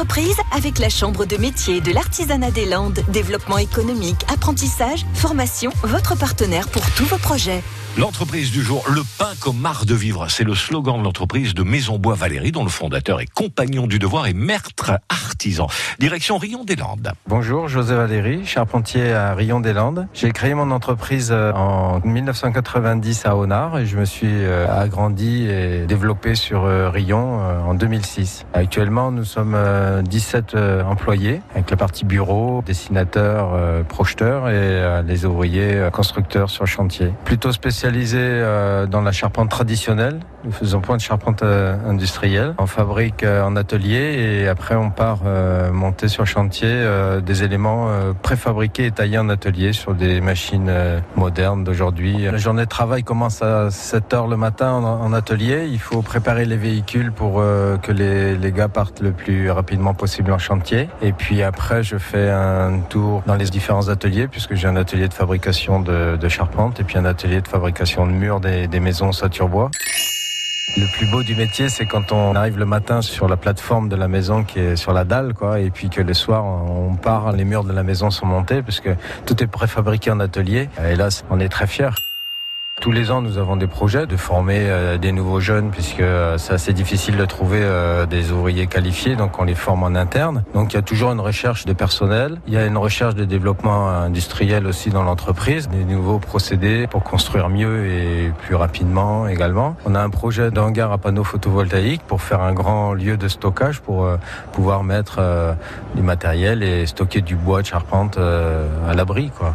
entreprise avec la Chambre de métier de l'artisanat des Landes. Développement économique, apprentissage, formation, votre partenaire pour tous vos projets. L'entreprise du jour, le pain comme marque de vivre, c'est le slogan de l'entreprise de Maison Bois Valérie, dont le fondateur est compagnon du devoir et maître Direction Rion des Landes. Bonjour, José Valéry, charpentier à Rion des Landes. J'ai créé mon entreprise euh, en 1990 à Honard et je me suis euh, agrandi et développé sur euh, Rion en 2006. Actuellement, nous sommes 17 employés avec la partie bureau, dessinateurs, projeteurs et les ouvriers constructeurs sur chantier. Plutôt spécialisé dans la charpente traditionnelle. Nous faisons point de charpente industrielle. On fabrique en atelier et après on part monter sur chantier des éléments préfabriqués et taillés en atelier sur des machines modernes d'aujourd'hui. La journée de travail commence à 7 heures le matin en, atelier. Il faut préparer les véhicules pour euh, que les, gars partent le plus rapidement possible en chantier. Et puis après, je fais un tour dans les différents ateliers puisque j'ai un atelier de fabrication de, de, charpente et puis un atelier de fabrication de murs des, des maisons Saturbois. Le plus beau du métier, c'est quand on arrive le matin sur la plateforme de la maison qui est sur la dalle, quoi, et puis que le soir on part, les murs de la maison sont montés, parce que tout est préfabriqué en atelier. Et là, on est très fiers. Tous les ans, nous avons des projets de former euh, des nouveaux jeunes, puisque euh, c'est assez difficile de trouver euh, des ouvriers qualifiés, donc on les forme en interne. Donc il y a toujours une recherche de personnel, il y a une recherche de développement industriel aussi dans l'entreprise, des nouveaux procédés pour construire mieux et plus rapidement également. On a un projet d'hangar à panneaux photovoltaïques pour faire un grand lieu de stockage pour pouvoir mettre du matériel et stocker du bois de charpente à l'abri, quoi